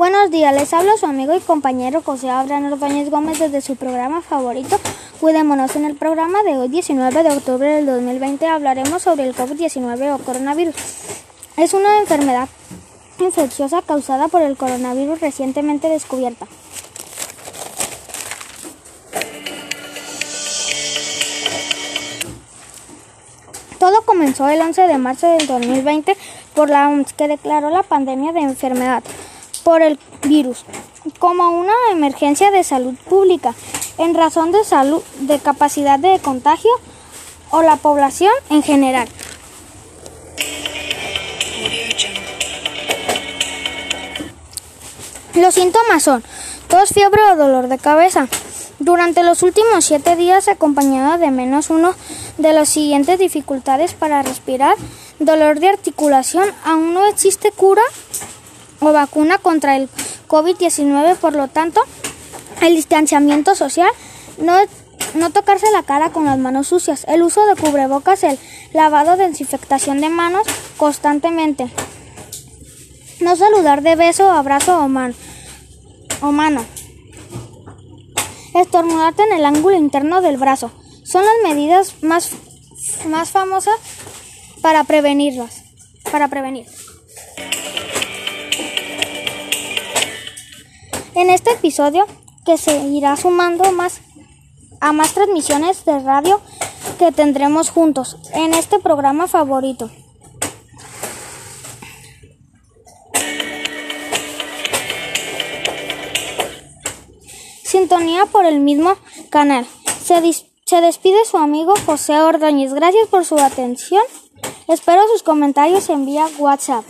buenos días, les habla su amigo y compañero José Abraham Ordóñez Gómez desde su programa favorito. Cuidémonos en el programa de hoy, 19 de octubre del 2020, hablaremos sobre el COVID-19 o coronavirus. Es una enfermedad infecciosa causada por el coronavirus recientemente descubierta. Todo comenzó el 11 de marzo del 2020 por la OMS, que declaró la pandemia de enfermedad por el virus como una emergencia de salud pública en razón de salud de capacidad de contagio o la población en general. Los síntomas son tos, fiebre o dolor de cabeza. Durante los últimos siete días acompañado de menos uno de las siguientes dificultades para respirar, dolor de articulación, aún no existe cura o vacuna contra el COVID-19, por lo tanto, el distanciamiento social, no, no tocarse la cara con las manos sucias, el uso de cubrebocas, el lavado de desinfectación de manos constantemente, no saludar de beso, abrazo o, man, o mano, estornudarte en el ángulo interno del brazo, son las medidas más, más famosas para prevenirlas, para prevenir. En este episodio, que se irá sumando más a más transmisiones de radio que tendremos juntos en este programa favorito. Sintonía por el mismo canal. Se, se despide su amigo José Ordóñez. Gracias por su atención. Espero sus comentarios en vía WhatsApp.